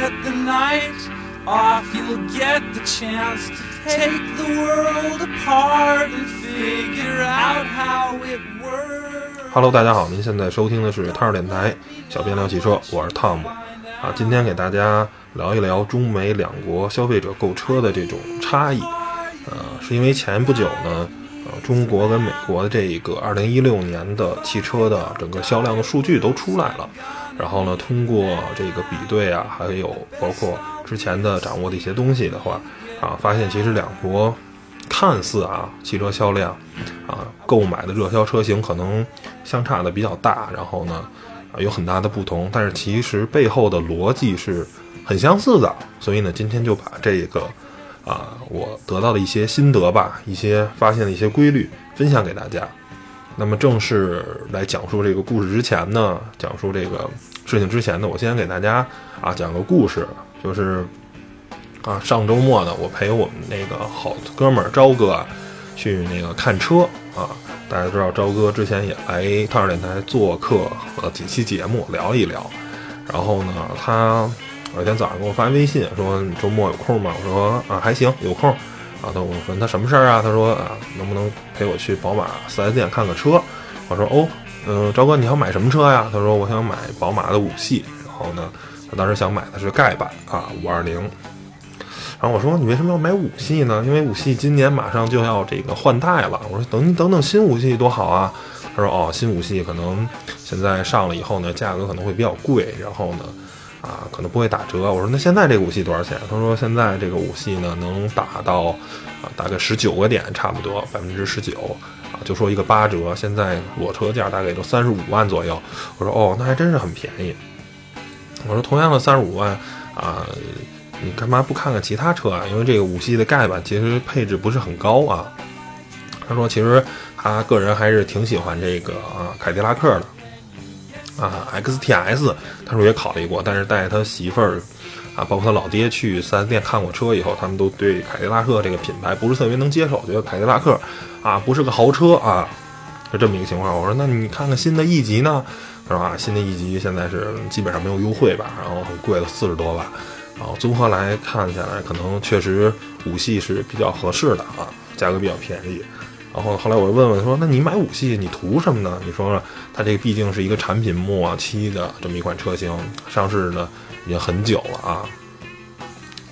get the night off, you'll get the chance to take the world apart and figure out how it works. Hello，大家好，您现在收听的是汤儿电台，小编聊汽车，我是汤姆啊。今天给大家聊一聊中美两国消费者购车的这种差异。呃，是因为前不久呢，呃，中国跟美国的这个2016年的汽车的整个销量的数据都出来了。然后呢，通过这个比对啊，还有包括之前的掌握的一些东西的话，啊，发现其实两国看似啊汽车销量啊购买的热销车型可能相差的比较大，然后呢啊有很大的不同，但是其实背后的逻辑是很相似的。所以呢，今天就把这个啊我得到的一些心得吧，一些发现的一些规律分享给大家。那么正式来讲述这个故事之前呢，讲述这个事情之前呢，我先给大家啊讲个故事，就是啊上周末呢，我陪我们那个好哥们儿朝哥啊去那个看车啊。大家知道朝哥之前也来汤儿电台做客了几期节目，聊一聊。然后呢，他有一天早上给我发微信说：“你周末有空吗？”我说：“啊，还行，有空。”啊，他我问他什么事儿啊？他说啊，能不能陪我去宝马 4S 店看个车？我说哦，嗯，赵哥，你要买什么车呀？他说我想买宝马的五系。然后呢，他当时想买的是丐版啊，五二零。然后我说你为什么要买五系呢？因为五系今年马上就要这个换代了。我说等你等等新五系多好啊。他说哦，新五系可能现在上了以后呢，价格可能会比较贵。然后呢。啊，可能不会打折。我说那现在这个五系多少钱？他说现在这个五系呢能打到啊大概十九个点，差不多百分之十九，就说一个八折。现在裸车价大概就三十五万左右。我说哦，那还真是很便宜。我说同样的三十五万啊，你干嘛不看看其他车啊？因为这个五系的盖板其实配置不是很高啊。他说其实他个人还是挺喜欢这个啊凯迪拉克的。啊，XTS，他说也考虑过，但是带他媳妇儿，啊，包括他老爹去四 S 店看过车以后，他们都对凯迪拉克这个品牌不是特别能接受，觉得凯迪拉克啊不是个豪车啊，就这么一个情况。我说那你看看新的 E 级呢？他说啊，新的 E 级现在是基本上没有优惠吧，然后很贵了，四十多万。然后综合来看下来，可能确实五系是比较合适的啊，价格比较便宜。然后后来我又问问说：“那你买五系你图什么呢？你说说它这个毕竟是一个产品末期的这么一款车型，上市呢已经很久了啊，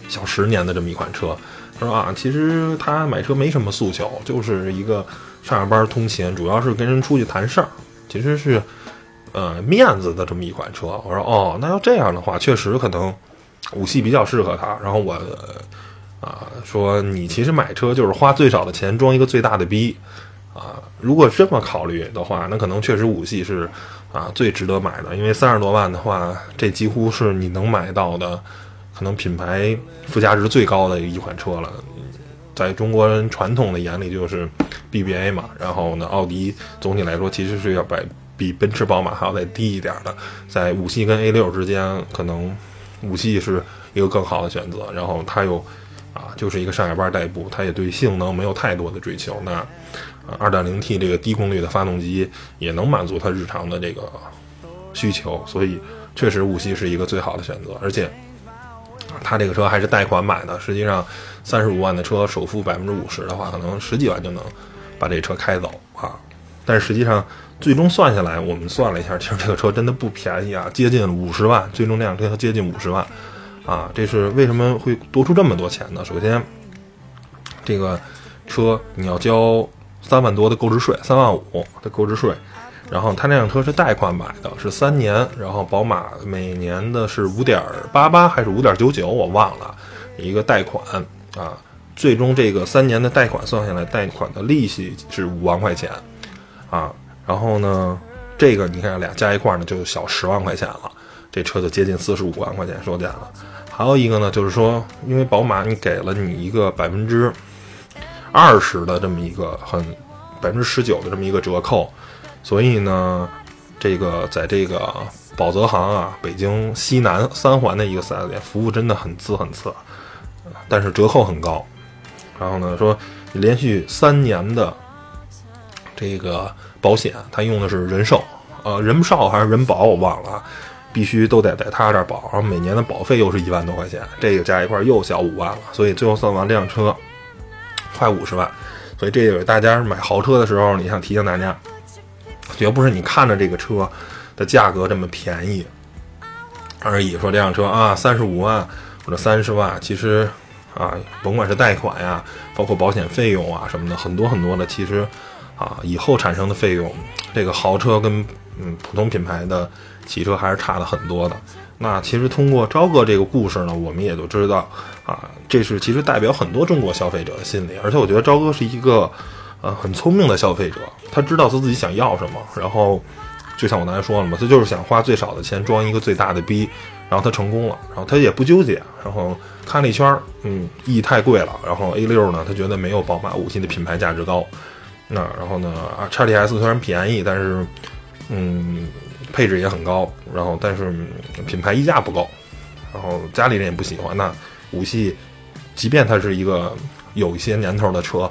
小十年的这么一款车。他说啊，其实他买车没什么诉求，就是一个上下班通勤，主要是跟人出去谈事儿，其实是呃面子的这么一款车。我说哦，那要这样的话，确实可能五系比较适合他。然后我。啊，说你其实买车就是花最少的钱装一个最大的逼，啊，如果这么考虑的话，那可能确实五系是啊最值得买的，因为三十多万的话，这几乎是你能买到的，可能品牌附加值最高的一款车了。在中国人传统的眼里就是 BBA 嘛，然后呢，奥迪总体来说其实是要比比奔驰、宝马还要再低一点的，在五系跟 A 六之间，可能五系是一个更好的选择，然后它又。啊，就是一个上下班代步，它也对性能没有太多的追求。那，二点零 T 这个低功率的发动机也能满足它日常的这个需求，所以确实五系是一个最好的选择。而且，它这个车还是贷款买的，实际上三十五万的车首付百分之五十的话，可能十几万就能把这车开走啊。但是实际上最终算下来，我们算了一下，其实这个车真的不便宜啊，接近五十万，最终那辆车接近五十万。啊，这是为什么会多出这么多钱呢？首先，这个车你要交三万多的购置税，三万五的购置税，然后他那辆车是贷款买的，是三年，然后宝马每年的是五点八八还是五点九九，我忘了，一个贷款啊，最终这个三年的贷款算下来，贷款的利息是五万块钱啊，然后呢，这个你看俩加一块呢，就小十万块钱了，这车就接近四十五万块钱售价了。还有一个呢，就是说，因为宝马你给了你一个百分之二十的这么一个很百分之十九的这么一个折扣，所以呢，这个在这个宝泽行啊，北京西南三环的一个四 S 店，服务真的很次很次，但是折扣很高。然后呢，说连续三年的这个保险，它用的是人寿，呃，人寿还是人保我忘了。必须都得在他这儿保，然后每年的保费又是一万多块钱，这个加一块又小五万了，所以最后算完这辆车快五十万。所以这也是大家买豪车的时候，你想提醒大家，绝不是你看着这个车的价格这么便宜而已。说这辆车啊，三十五万或者三十万，其实啊，甭管是贷款呀，包括保险费用啊什么的，很多很多的，其实啊，以后产生的费用，这个豪车跟嗯普通品牌的汽车还是差了很多的。那其实通过朝哥这个故事呢，我们也就知道啊，这是其实代表很多中国消费者的心理。而且我觉得朝哥是一个呃很聪明的消费者，他知道他自己想要什么。然后就像我刚才说了嘛，他就是想花最少的钱装一个最大的逼，然后他成功了，然后他也不纠结。然后看了一圈，嗯，E 太贵了，然后 A 六呢，他觉得没有宝马五系的品牌价值高。那然后呢，啊，叉 T S 虽然便宜，但是嗯。配置也很高，然后但是品牌溢价不够，然后家里人也不喜欢。那五系，即便它是一个有一些年头的车，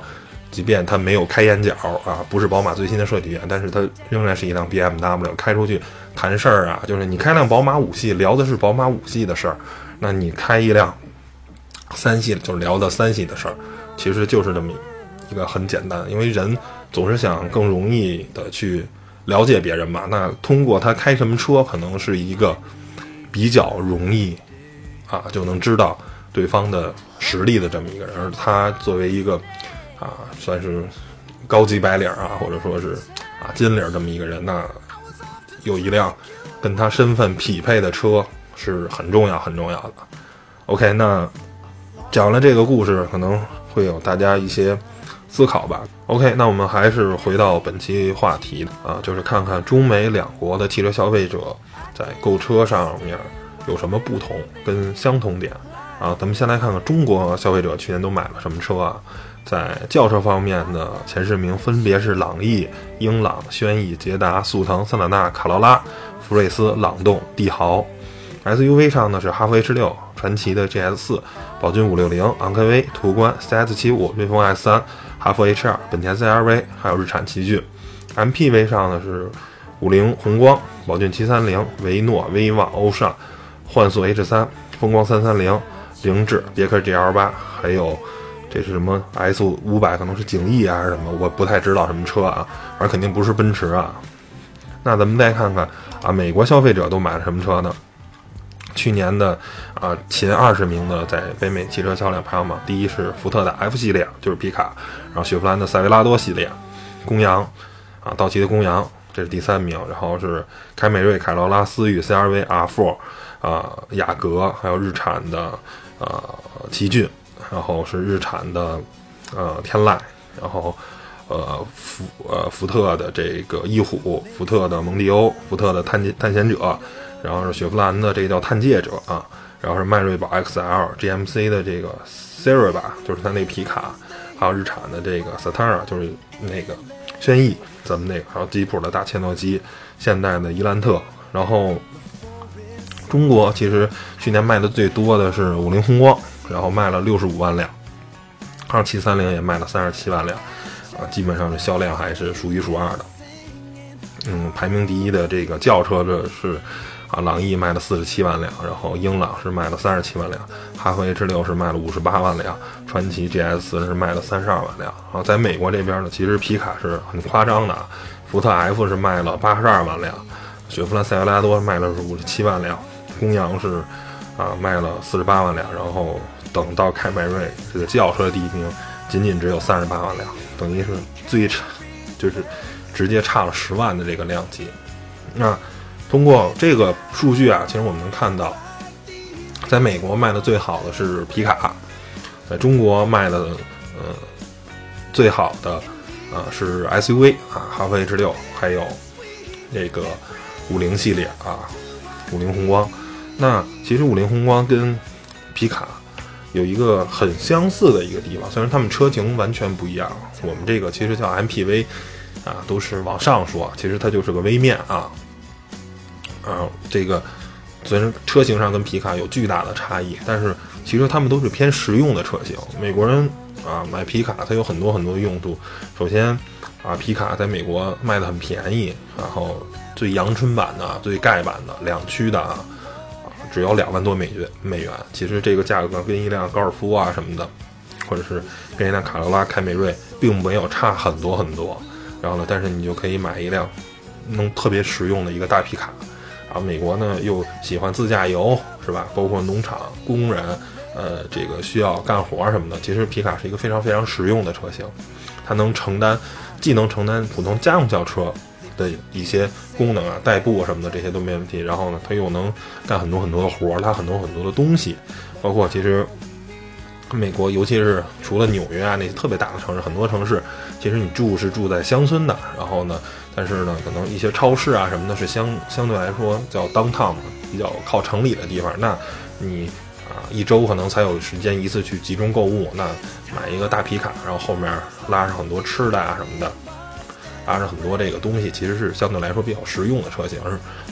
即便它没有开眼角啊，不是宝马最新的设计语言，但是它仍然是一辆 BMW。开出去谈事儿啊，就是你开辆宝马五系，聊的是宝马五系的事儿；那你开一辆三系，就是聊的三系的事儿。其实就是这么一个很简单，因为人总是想更容易的去。了解别人嘛，那通过他开什么车，可能是一个比较容易啊，就能知道对方的实力的这么一个人。而他作为一个啊，算是高级白领啊，或者说是啊金领这么一个人，那有一辆跟他身份匹配的车是很重要、很重要的。OK，那讲了这个故事，可能会有大家一些。思考吧。OK，那我们还是回到本期话题啊，就是看看中美两国的汽车消费者在购车上面有什么不同跟相同点啊。咱们先来看看中国消费者去年都买了什么车啊？在轿车方面的前十名分别是朗逸、英朗、轩逸、捷达、速腾、桑塔纳、卡罗拉、福睿斯、朗动、帝豪。SUV 上呢是哈弗 H 六、传祺的 GS 四、宝骏五六零、昂科威、途观、CS 七五、瑞风 S 三。哈弗 H 二、本田 CR-V，还有日产奇骏。MPV 上呢是五菱宏光、宝骏七三零、维诺、威旺、欧尚、幻速 H 三、风光三三零、凌志、别克 GL 八，还有这是什么 S 五百？可能是景逸还是什么？我不太知道什么车啊，反正肯定不是奔驰啊。那咱们再看看啊，美国消费者都买了什么车呢？去年的啊前二十名的在北美汽车销量排行榜，第一是福特的 F 系列，就是皮卡，然后雪佛兰的塞维拉多系列，公羊，啊道奇的公羊，这是第三名，然后是凯美瑞、凯罗拉、思域、CRV、R4，啊雅阁，还有日产的呃奇骏，然后是日产的呃天籁，然后呃福呃福特的这个翼虎，福特的蒙迪欧，福特的探探险者。然后是雪佛兰的这个叫探界者啊，然后是迈锐宝 XL，GMC 的这个 Sierra 吧，就是它那皮卡，还有日产的这个 Satara，就是那个轩逸，咱们那个，还有吉普的大切诺基，现代的伊兰特。然后中国其实去年卖的最多的是五菱宏光，然后卖了六十五万辆，二七三零也卖了三十七万辆，啊，基本上是销量还是数一数二的。嗯，排名第一的这个轿车这是。啊，朗逸卖了四十七万辆，然后英朗是卖了三十七万辆，哈弗 H 六是卖了五十八万辆，传祺 GS 是卖了三十二万辆。然后在美国这边呢，其实皮卡是很夸张的，福特 F 是卖了八十二万辆，雪佛兰塞维拉多卖了是五十七万辆，公羊是啊卖了四十八万辆，然后等到凯美瑞这个轿车第一名，仅仅只有三十八万辆，等于是最差，就是直接差了十万的这个量级。那。通过这个数据啊，其实我们能看到，在美国卖的最好的是皮卡，在中国卖的呃最好的呃是 SUV 啊，哈弗 H 六，还有那个五菱系列啊，五菱宏光。那其实五菱宏光跟皮卡有一个很相似的一个地方，虽然它们车型完全不一样。我们这个其实叫 MPV 啊，都是往上说，其实它就是个微面啊。啊，这个虽然车型上跟皮卡有巨大的差异，但是其实他们都是偏实用的车型。美国人啊，买皮卡它有很多很多的用途。首先啊，皮卡在美国卖的很便宜，然后最阳春版的、最盖版的两驱的啊，只要两万多美元美元。其实这个价格跟一辆高尔夫啊什么的，或者是跟一辆卡罗拉、凯美瑞，并没有差很多很多。然后呢，但是你就可以买一辆能特别实用的一个大皮卡。啊，美国呢又喜欢自驾游，是吧？包括农场工人，呃，这个需要干活什么的。其实皮卡是一个非常非常实用的车型，它能承担，既能承担普通家用轿车的一些功能啊，代步什么的这些都没问题。然后呢，它又能干很多很多的活儿，拉很多很多的东西。包括其实美国，尤其是除了纽约啊那些特别大的城市，很多城市其实你住是住在乡村的。然后呢？但是呢，可能一些超市啊什么的，是相相对来说叫 downtown 比较靠城里的地方。那你啊，一周可能才有时间一次去集中购物。那买一个大皮卡，然后后面拉上很多吃的啊什么的，拉上很多这个东西，其实是相对来说比较实用的车型。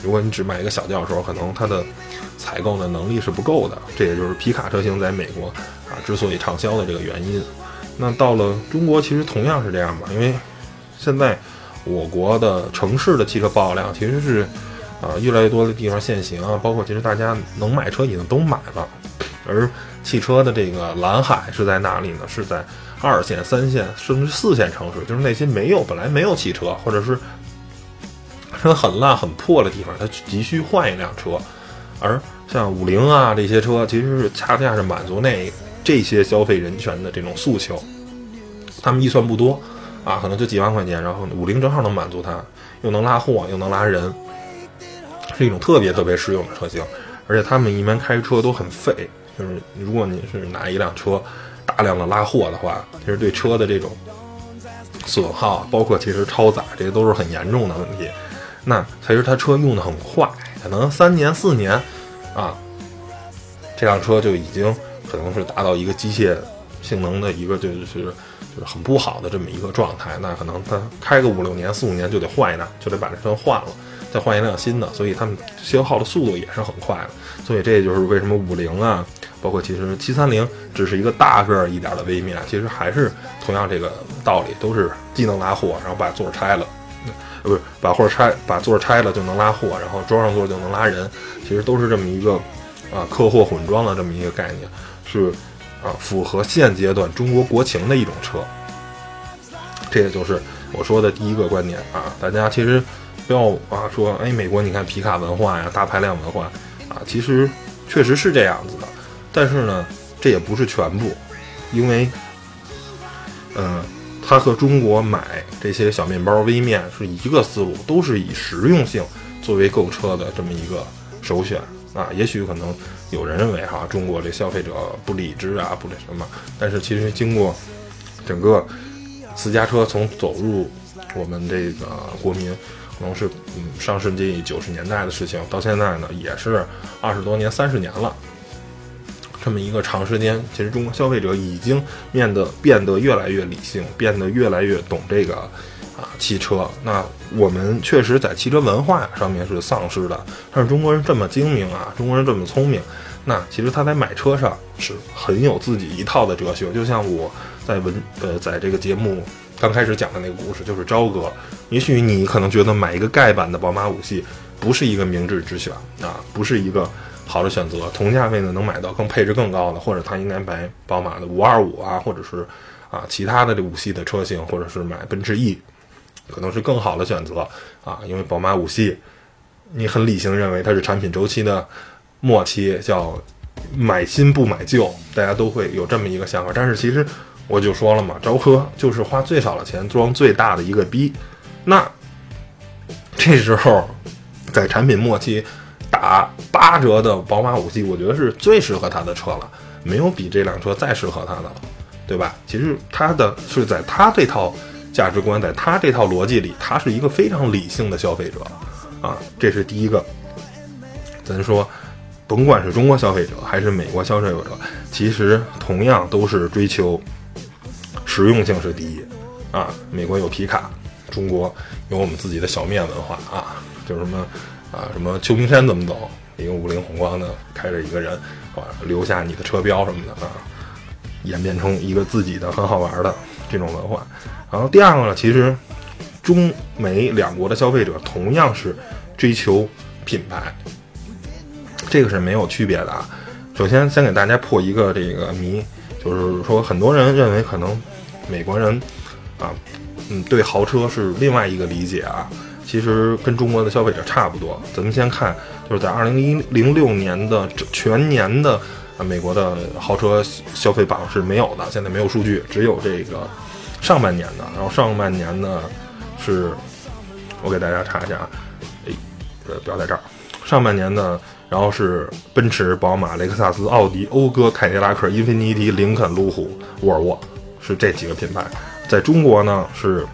如果你只买一个小轿车，可能它的采购的能力是不够的。这也就是皮卡车型在美国啊之所以畅销的这个原因。那到了中国，其实同样是这样吧，因为现在。我国的城市的汽车保有量其实是，啊，越来越多的地方限行啊，包括其实大家能买车已经都买了，而汽车的这个蓝海是在哪里呢？是在二线、三线甚至四线城市，就是那些没有本来没有汽车，或者是车很烂很破的地方，它急需换一辆车。而像五菱啊这些车，其实是恰恰是满足那这些消费人群的这种诉求，他们预算不多。啊，可能就几万块钱，然后五菱正好能满足它，又能拉货又能拉人，是一种特别特别实用的车型。而且他们一般开车都很费，就是如果你是拿一辆车大量的拉货的话，其实对车的这种损耗，包括其实超载，这些都是很严重的问题。那其实它车用的很快，可能三年四年啊，这辆车就已经可能是达到一个机械性能的一个就是。很不好的这么一个状态，那可能他开个五六年、四五年就得换一辆，就得把这车换了，再换一辆新的，所以他们消耗的速度也是很快的。所以这就是为什么五菱啊，包括其实七三零只是一个大个儿一点的微面，其实还是同样这个道理，都是既能拉货，然后把座拆了，呃，不是把货拆，把座拆了就能拉货，然后装上座就能拉人，其实都是这么一个啊客货混装的这么一个概念，是。啊，符合现阶段中国国情的一种车，这也就是我说的第一个观点啊。大家其实不要啊说，哎，美国你看皮卡文化呀，大排量文化啊，其实确实是这样子的。但是呢，这也不是全部，因为，嗯，它和中国买这些小面包、微面是一个思路，都是以实用性作为购车的这么一个首选。啊，也许可能有人认为哈，中国这消费者不理智啊，不那什么。但是其实经过整个私家车从走入我们这个国民，可能是嗯上世纪九十年代的事情，到现在呢也是二十多年、三十年了，这么一个长时间，其实中国消费者已经变得变得越来越理性，变得越来越懂这个。啊，汽车，那我们确实在汽车文化上面是丧失的。但是中国人这么精明啊，中国人这么聪明，那其实他在买车上是很有自己一套的哲学。就像我在文呃，在这个节目刚开始讲的那个故事，就是朝哥。也许你可能觉得买一个盖版的宝马五系不是一个明智之选啊，不是一个好的选择。同价位呢，能买到更配置更高的，或者他应该买宝马的五二五啊，或者是啊其他的这五系的车型，或者是买奔驰 E。可能是更好的选择啊，因为宝马五系，你很理性认为它是产品周期的末期，叫买新不买旧，大家都会有这么一个想法。但是其实我就说了嘛，招科就是花最少的钱装最大的一个逼。那这时候在产品末期打八折的宝马五系，我觉得是最适合他的车了，没有比这辆车再适合他的了，对吧？其实它的是在它这套。价值观在他这套逻辑里，他是一个非常理性的消费者，啊，这是第一个。咱说，甭管是中国消费者还是美国消费者，其实同样都是追求实用性是第一，啊，美国有皮卡，中国有我们自己的小面文化啊，就什么啊，什么秋名山怎么走，一个五菱宏光的开着一个人，啊，留下你的车标什么的啊。演变成一个自己的很好玩的这种文化。然后第二个呢，其实中美两国的消费者同样是追求品牌，这个是没有区别的啊。首先，先给大家破一个这个谜，就是说很多人认为可能美国人啊，嗯，对豪车是另外一个理解啊。其实跟中国的消费者差不多。咱们先看，就是在二零一零六年的全年的，美国的豪车消费榜是没有的，现在没有数据，只有这个上半年的。然后上半年呢，是我给大家查一下啊，哎，呃，不要在这儿。上半年呢，然后是奔驰、宝马、雷克萨斯、奥迪、讴歌、凯迪拉克、英菲尼迪、林肯、路虎、沃尔沃，是这几个品牌。在中国呢，是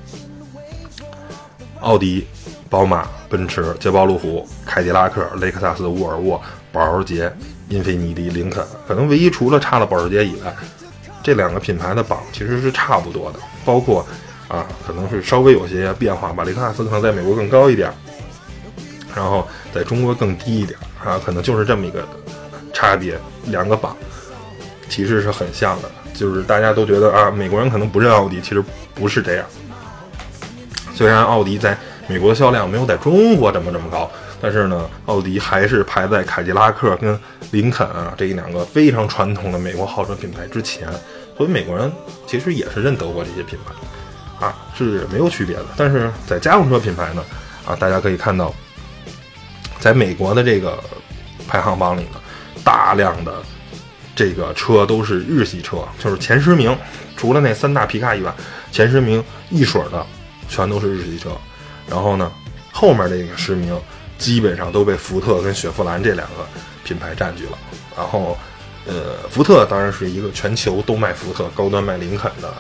奥迪。宝马、奔驰、捷豹、路虎、凯迪拉克、雷克萨斯、沃尔沃、保时捷、英菲尼迪、林肯，可能唯一除了差了保时捷以外，这两个品牌的榜其实是差不多的。包括啊，可能是稍微有些变化吧。雷克萨斯可能在美国更高一点，然后在中国更低一点啊，可能就是这么一个差别。两个榜其实是很像的，就是大家都觉得啊，美国人可能不认奥迪，其实不是这样。虽然奥迪在美国的销量没有在中国这么这么高，但是呢，奥迪还是排在凯迪拉克跟林肯啊这一两个非常传统的美国豪车品牌之前，所以美国人其实也是认德国这些品牌，啊是没有区别的。但是在家用车品牌呢，啊大家可以看到，在美国的这个排行榜里呢，大量的这个车都是日系车，就是前十名，除了那三大皮卡以外，前十名一水的全都是日系车。然后呢，后面这个十名基本上都被福特跟雪佛兰这两个品牌占据了。然后，呃，福特当然是一个全球都卖福特、高端卖林肯的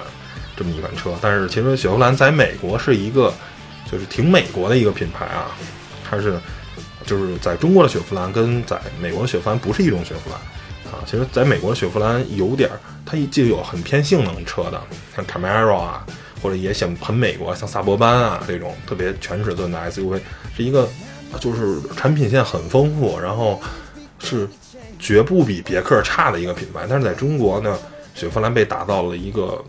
这么一款车。但是其实雪佛兰在美国是一个就是挺美国的一个品牌啊，它是就是在中国的雪佛兰跟在美国的雪佛兰不是一种雪佛兰啊。其实在美国的雪佛兰有点儿，它就有很偏性能车的，像 Camaro 啊。或者也想很美国，像萨博班啊这种特别全尺寸的 SUV，是一个就是产品线很丰富，然后是绝不比别克差的一个品牌。但是在中国呢，雪佛兰被打造了一个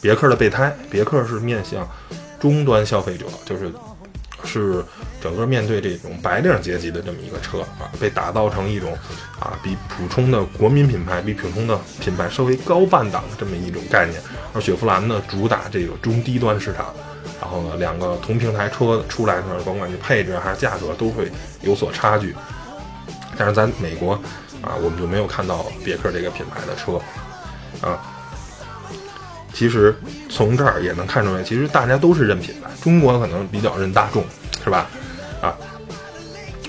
别克的备胎，别克是面向终端消费者，就是。是整个面对这种白领阶级的这么一个车啊，被打造成一种啊比普通的国民品牌、比普通的品牌稍微高半档的这么一种概念。而雪佛兰呢，主打这个中低端市场，然后呢，两个同平台车出来呢，甭管是配置还是价格都会有所差距。但是在美国啊，我们就没有看到别克这个品牌的车啊。其实从这儿也能看出来，其实大家都是认品牌。中国可能比较认大众，是吧？啊，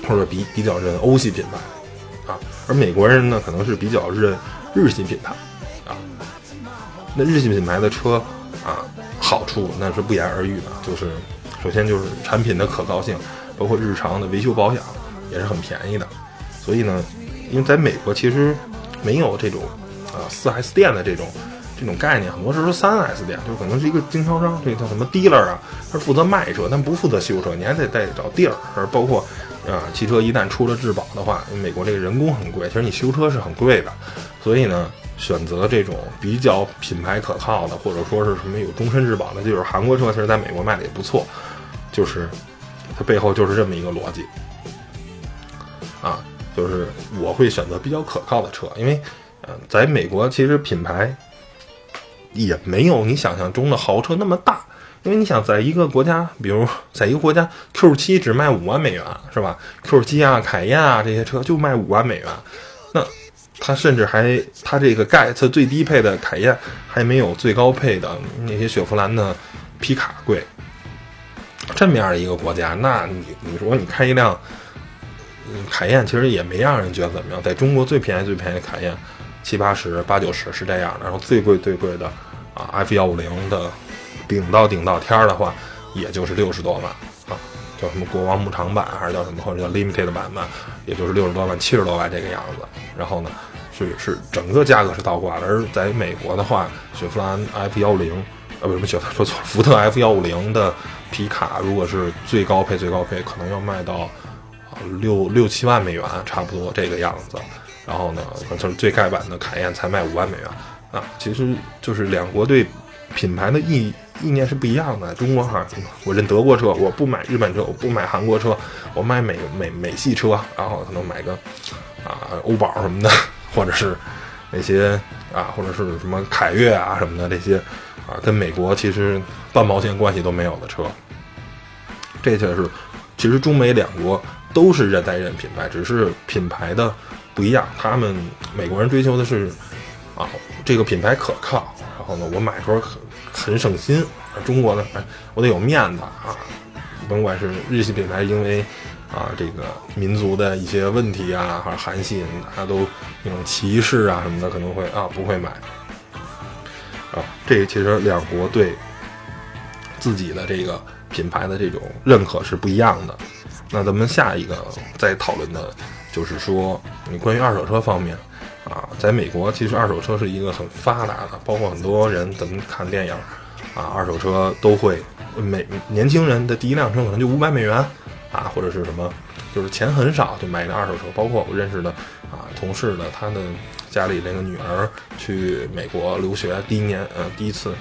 或者比比较认欧系品牌，啊，而美国人呢，可能是比较认日系品牌，啊。那日系品牌的车啊，好处那是不言而喻的，就是首先就是产品的可靠性，包括日常的维修保养也是很便宜的。所以呢，因为在美国其实没有这种啊四 S 店的这种。这种概念很多时候三 S 店就可能是一个经销商，这叫什么 dealer 啊，他是负责卖车，但不负责修车，你还得再找地儿。而包括啊，汽车一旦出了质保的话，美国这个人工很贵，其实你修车是很贵的。所以呢，选择这种比较品牌可靠的，或者说是什么有终身质保的，就是韩国车，其实在美国卖的也不错。就是它背后就是这么一个逻辑啊，就是我会选择比较可靠的车，因为呃，在美国其实品牌。也没有你想象中的豪车那么大，因为你想在一个国家，比如在一个国家，Q7 只卖五万美元，是吧？Q7 啊、凯宴啊这些车就卖五万美元，那它甚至还它这个盖它最低配的凯宴还没有最高配的那些雪佛兰的皮卡贵。这么样的一个国家，那你你说你开一辆凯宴，其实也没让人觉得怎么样。在中国最便宜最便宜的凯宴七八十、八九十是这样的，然后最贵最贵的。啊，F 幺五零的顶到顶到天儿的话，也就是六十多万，叫什么国王牧场版还是叫什么，或者叫 Limited 版吧，也就是六十多万、七十多万这个样子。然后呢，是是整个价格是倒挂的。而在美国的话，雪佛兰 F 幺零，呃，不是雪佛说错了，福特 F 幺五零的皮卡，如果是最高配最高配，可能要卖到六六七万美元，差不多这个样子。然后呢，就是最盖版的凯宴才卖五万美元。啊，其实就是两国对品牌的意义意念是不一样的。中国哈，我认德国车，我不买日本车，我不买韩国车，我买美美美系车，然后可能买个啊欧宝什么的，或者是那些啊，或者是什么凯越啊什么的这些啊，跟美国其实半毛钱关系都没有的车。这就是，其实中美两国都是认代认品牌，只是品牌的不一样。他们美国人追求的是啊，这个品牌可靠，然后呢，我买时候很省心。中国呢，哎，我得有面子啊，甭管是日系品牌，因为啊这个民族的一些问题啊，还是韩系，他都那种歧视啊什么的，可能会啊不会买。啊，这其实两国对自己的这个。品牌的这种认可是不一样的。那咱们下一个再讨论的，就是说你关于二手车方面啊，在美国其实二手车是一个很发达的，包括很多人咱们看电影啊，二手车都会。每年轻人的第一辆车可能就五百美元啊，或者是什么，就是钱很少就买一辆二手车。包括我认识的啊同事的，他的家里那个女儿去美国留学第一年，呃，第一次。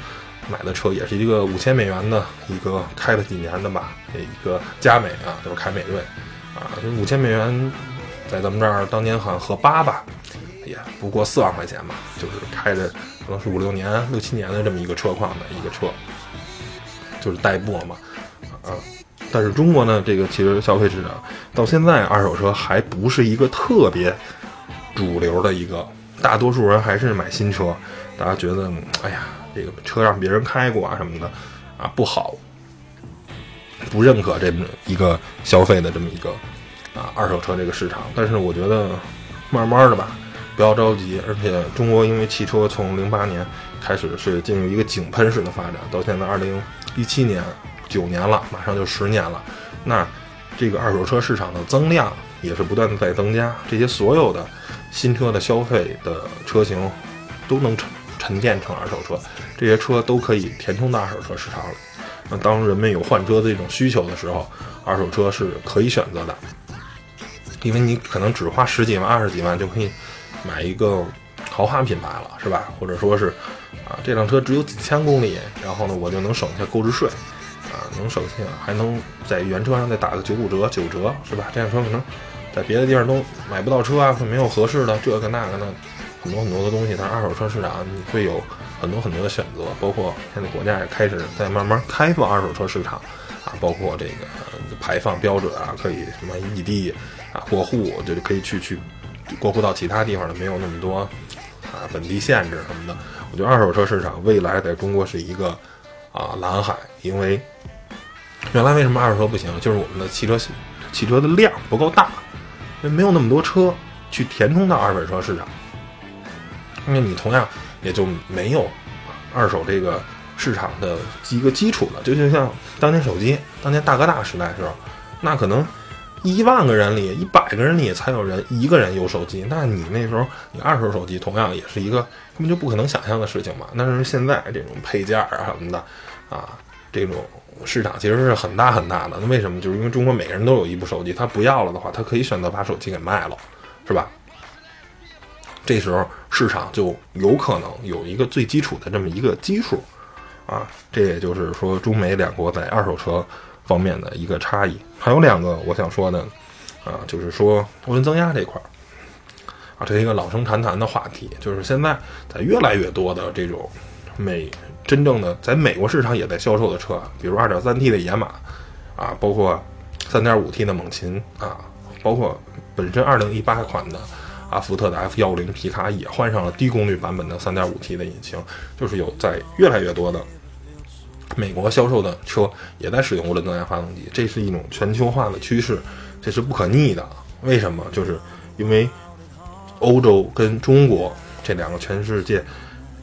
买的车也是一个五千美元的一个开了几年的吧，一个佳美啊，就是凯美瑞，啊，就五千美元，在咱们这儿当年好像合八吧，也不过四万块钱吧，就是开着可能是五六年、六七年的这么一个车况的一个车，就是代步嘛，啊，但是中国呢，这个其实消费市场到现在二手车还不是一个特别主流的一个，大多数人还是买新车，大家觉得，哎呀。这个车让别人开过啊什么的，啊不好，不认可这么一个消费的这么一个啊二手车这个市场。但是我觉得慢慢的吧，不要着急。而且中国因为汽车从零八年开始是进入一个井喷式的发展，到现在二零一七年九年了，马上就十年了。那这个二手车市场的增量也是不断的在增加，这些所有的新车的消费的车型都能成。沉淀成二手车，这些车都可以填充到二手车市场里。那当人们有换车的这种需求的时候，二手车是可以选择的，因为你可能只花十几万、二十几万就可以买一个豪华品牌了，是吧？或者说是啊，这辆车只有几千公里，然后呢，我就能省下购置税，啊，能省下，还能在原车上再打个九五折、九折，是吧？这辆车可能在别的地方都买不到车啊，没有合适的这个那个的。很多很多的东西，但是二手车市场你会有很多很多的选择，包括现在国家也开始在慢慢开放二手车市场，啊，包括这个排放标准啊，可以什么异地啊过户，就是可以去去过户到其他地方的，没有那么多啊本地限制什么的。我觉得二手车市场未来在中国是一个啊蓝海，因为原来为什么二手车不行，就是我们的汽车汽车的量不够大，因为没有那么多车去填充到二手车市场。因为你同样也就没有二手这个市场的一个基础了，就就像当年手机，当年大哥大时代时候，那可能一万个人里、一百个人里才有人一个人有手机，那你那时候你二手手机同样也是一个根本就不可能想象的事情嘛。但是现在这种配件啊什么的啊，这种市场其实是很大很大的。那为什么？就是因为中国每个人都有一部手机，他不要了的话，他可以选择把手机给卖了，是吧？这时候市场就有可能有一个最基础的这么一个基数，啊，这也就是说中美两国在二手车方面的一个差异。还有两个我想说的，啊，就是说涡轮增压这块儿，啊，这是一个老生常谈的话题，就是现在在越来越多的这种美真正的在美国市场也在销售的车，比如 2.3T 的野马，啊，包括 3.5T 的猛禽，啊，包括本身2018款的。阿，福特的 F 幺五零皮卡也换上了低功率版本的 3.5T 的引擎，就是有在越来越多的美国销售的车也在使用涡轮增压发动机，这是一种全球化的趋势，这是不可逆的。为什么？就是因为欧洲跟中国这两个全世界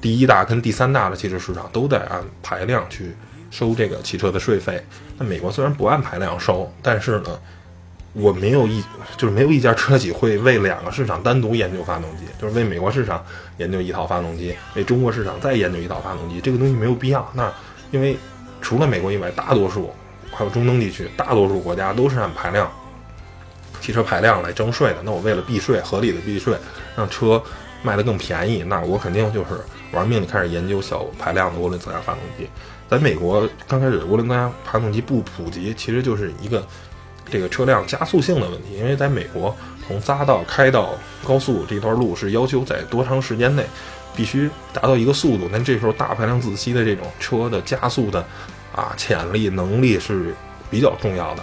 第一大跟第三大的汽车市场都在按排量去收这个汽车的税费。那美国虽然不按排量收，但是呢？我没有一就是没有一家车企会为两个市场单独研究发动机，就是为美国市场研究一套发动机，为中国市场再研究一套发动机，这个东西没有必要。那因为除了美国以外，大多数还有中东地区，大多数国家都是按排量汽车排量来征税的。那我为了避税，合理的避税，让车卖得更便宜，那我肯定就是玩命的开始研究小排量的涡轮增压发动机。在美国刚开始涡轮增压发动机不普及，其实就是一个这个车辆加速性的问题，因为在美国从匝道开到高速这段路是要求在多长时间内必须达到一个速度，那这时候大排量自吸的这种车的加速的啊潜力能力是比较重要的，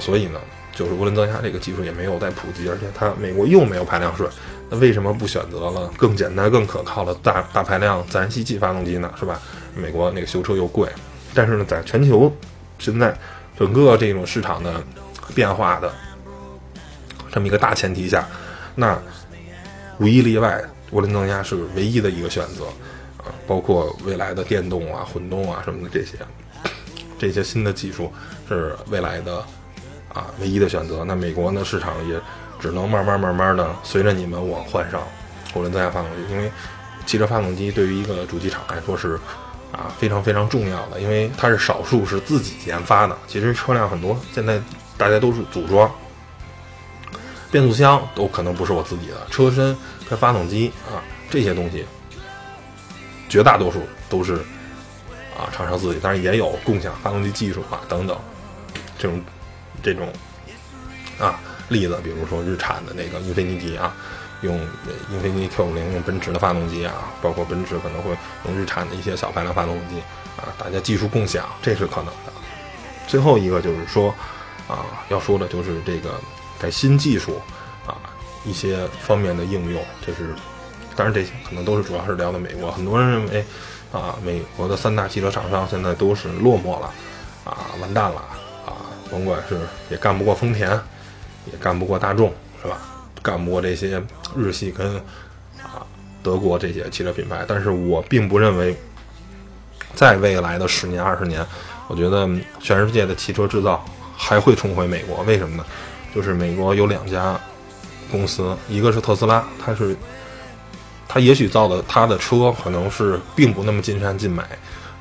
所以呢。就是涡轮增压这个技术也没有在普及，而且它美国又没有排量税，那为什么不选择了更简单、更可靠的大大排量自然吸气发动机呢？是吧？美国那个修车又贵，但是呢，在全球现在整个这种市场的变化的这么一个大前提下，那无一例外，涡轮增压是唯一的一个选择啊！包括未来的电动啊、混动啊什么的这些，这些新的技术是未来的。啊，唯一的选择。那美国呢？市场也只能慢慢慢慢的随着你们往换上涡轮增压发动机，因为汽车发动机对于一个主机厂来说是啊非常非常重要的，因为它是少数是自己研发的。其实车辆很多现在大家都是组装，变速箱都可能不是我自己的，车身跟发动机啊这些东西，绝大多数都是啊厂商自己，当然也有共享发动机技术啊等等这种。这种啊例子，比如说日产的那个英菲尼迪啊，用英菲尼迪 Q 五零用奔驰的发动机啊，包括奔驰可能会用日产的一些小排量发动机啊，大家技术共享，这是可能的。最后一个就是说啊，要说的就是这个在新技术啊一些方面的应用，就是当然这些可能都是主要是聊的美国，很多人认为啊，美国的三大汽车厂商现在都是落寞了啊，完蛋了啊。甭管是也干不过丰田，也干不过大众，是吧？干不过这些日系跟啊德国这些汽车品牌。但是我并不认为，在未来的十年、二十年，我觉得全世界的汽车制造还会重回美国。为什么呢？就是美国有两家公司，一个是特斯拉，它是它也许造的它的车可能是并不那么尽善尽美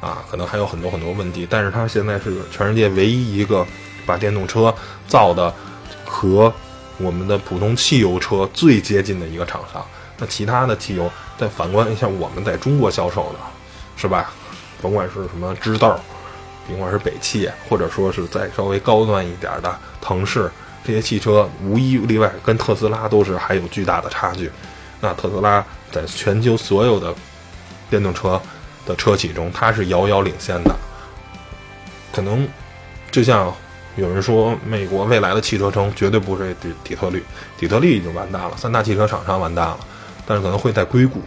啊，可能还有很多很多问题，但是它现在是全世界唯一一个。把电动车造的和我们的普通汽油车最接近的一个厂商，那其他的汽油再反观一下我们在中国销售的，是吧？甭管是什么知豆，甭管是北汽，或者说是再稍微高端一点的腾势，这些汽车无一例外跟特斯拉都是还有巨大的差距。那特斯拉在全球所有的电动车的车企中，它是遥遥领先的，可能就像。有人说，美国未来的汽车城绝对不是底底特律，底特律已经完蛋了，三大汽车厂商完蛋了，但是可能会在硅谷，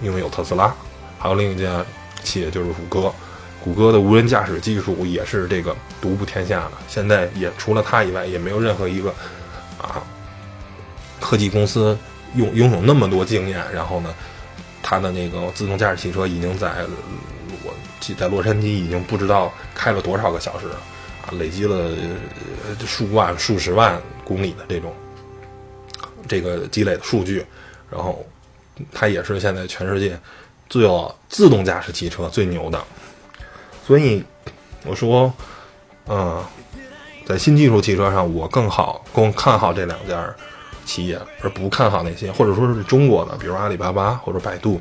因为有特斯拉，还有另一家企业就是谷歌，谷歌的无人驾驶技术也是这个独步天下的，现在也除了它以外，也没有任何一个啊科技公司拥拥有那么多经验，然后呢，它的那个自动驾驶汽车已经在我在洛杉矶已经不知道开了多少个小时了，啊。累积了数万、数十万公里的这种这个积累的数据，然后它也是现在全世界最有自动驾驶汽车最牛的。所以我说，嗯，在新技术汽车上，我更好更看好这两家企业，而不看好那些或者说是中国的，比如阿里巴巴或者百度。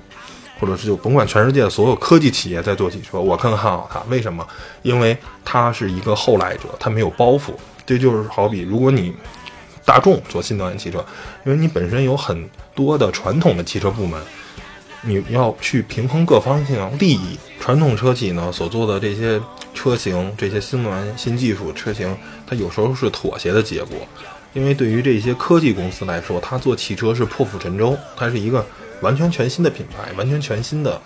或者是就甭管全世界所有科技企业在做汽车，我更看好它。为什么？因为它是一个后来者，它没有包袱。这就是好比，如果你大众做新能源汽车，因为你本身有很多的传统的汽车部门，你要去平衡各方向利益。传统车企呢所做的这些车型，这些新能源新技术车型，它有时候是妥协的结果。因为对于这些科技公司来说，它做汽车是破釜沉舟，它是一个。完全全新的品牌，完全全新的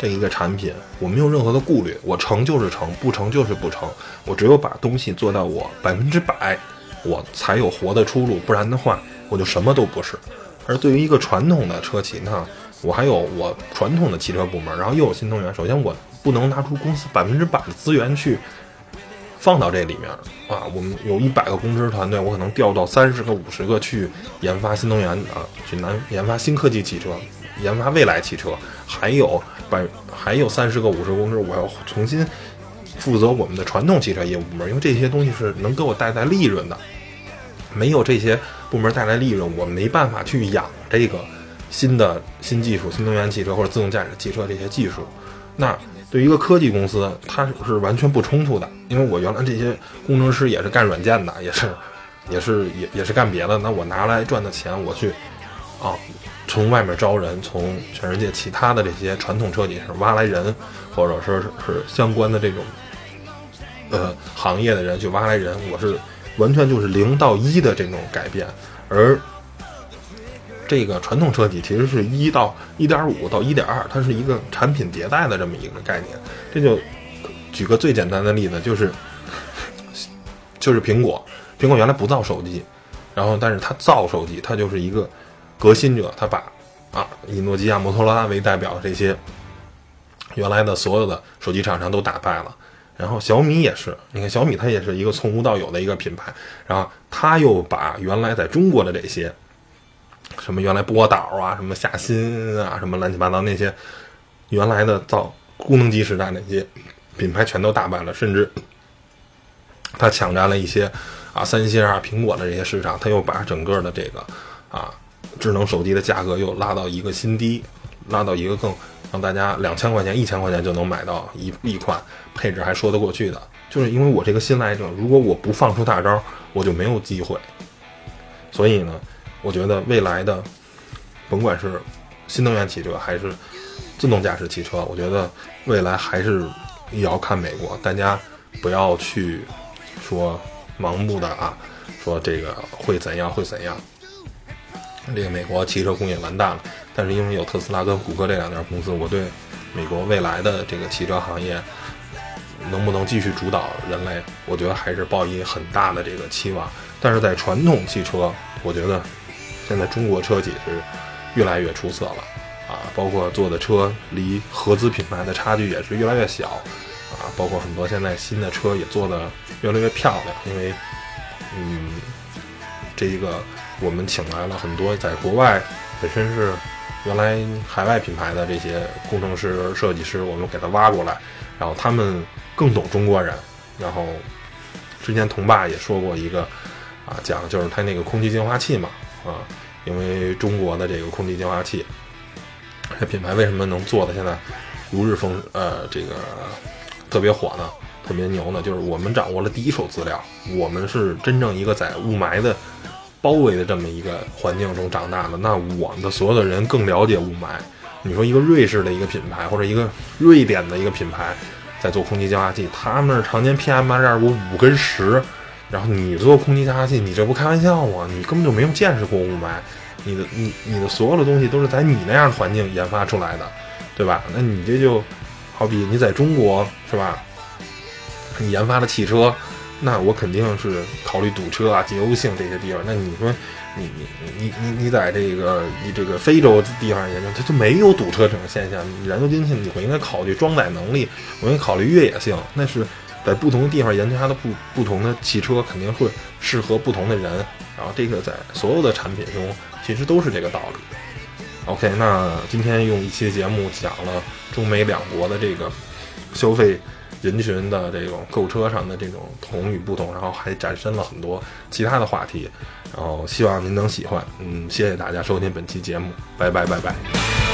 这一个产品，我没有任何的顾虑，我成就是成，不成就是不成，我只有把东西做到我百分之百，我才有活的出路，不然的话，我就什么都不是。而对于一个传统的车企呢，我还有我传统的汽车部门，然后又有新能源，首先我不能拿出公司百分之百的资源去。放到这里面啊，我们有一百个工程师团队，我可能调到三十个、五十个去研发新能源啊，去南研发新科技汽车，研发未来汽车，还有百还有三十个、五十个工程师，我要重新负责我们的传统汽车业务部门，因为这些东西是能给我带来利润的。没有这些部门带来利润，我没办法去养这个新的新技术、新能源汽车或者自动驾驶汽车这些技术，那对于一个科技公司，它是完全不冲突的。因为我原来这些工程师也是干软件的，也是也是也也是干别的。那我拿来赚的钱，我去啊，从外面招人，从全世界其他的这些传统车企上挖来人，或者说是是相关的这种呃行业的人去挖来人，我是完全就是零到一的这种改变，而。这个传统车企其实是一到一点五到一点二，它是一个产品迭代的这么一个概念。这就举个最简单的例子，就是就是苹果，苹果原来不造手机，然后但是它造手机，它就是一个革新者，它把啊以诺基亚、摩托罗拉为代表的这些原来的所有的手机厂商都打败了。然后小米也是，你看小米它也是一个从无到有的一个品牌，然后它又把原来在中国的这些。什么原来波导啊，什么夏新啊，什么乱七八糟那些原来的造功能机时代那些品牌全都打败了，甚至他抢占了一些啊三星啊、苹果的这些市场，他又把整个的这个啊智能手机的价格又拉到一个新低，拉到一个更让大家两千块钱、一千块钱就能买到一一款配置还说得过去的。就是因为我这个新来者，如果我不放出大招，我就没有机会。所以呢。我觉得未来的，甭管是新能源汽车还是自动驾驶汽车，我觉得未来还是也要看美国。大家不要去说盲目的啊，说这个会怎样会怎样。这个美国汽车工业完蛋了，但是因为有特斯拉跟谷歌这两家公司，我对美国未来的这个汽车行业能不能继续主导人类，我觉得还是抱以很大的这个期望。但是在传统汽车，我觉得。现在中国车企是越来越出色了啊，包括做的车离合资品牌的差距也是越来越小啊，包括很多现在新的车也做的越来越漂亮，因为嗯，这一个我们请来了很多在国外本身是原来海外品牌的这些工程师、设计师，我们给他挖过来，然后他们更懂中国人。然后之前童爸也说过一个啊，讲就是他那个空气净化器嘛。啊，因为中国的这个空气净化器，这品牌为什么能做的现在如日风呃这个特别火呢？特别牛呢？就是我们掌握了第一手资料，我们是真正一个在雾霾的包围的这么一个环境中长大的，那我们的所有的人更了解雾霾。你说一个瑞士的一个品牌，或者一个瑞典的一个品牌在做空气净化器，他们常年 PM 二点五五跟十。然后你做空气净化器，你这不开玩笑吗？你根本就没有见识过雾霾，你的你你的所有的东西都是在你那样的环境研发出来的，对吧？那你这就好比你在中国是吧？你研发的汽车，那我肯定是考虑堵车啊、节油性这些地方。那你说你你你你你在这个你这个非洲地方研究，它就没有堵车这种现象。你燃油经济，你会应该考虑装载能力，我应该考虑越野性，那是。在不同的地方研究它的不不同的汽车，肯定会适合不同的人。然后这个在所有的产品中，其实都是这个道理。OK，那今天用一期节目讲了中美两国的这个消费人群的这种购车上的这种同与不同，然后还展申了很多其他的话题。然后希望您能喜欢。嗯，谢谢大家收听本期节目，拜拜拜拜。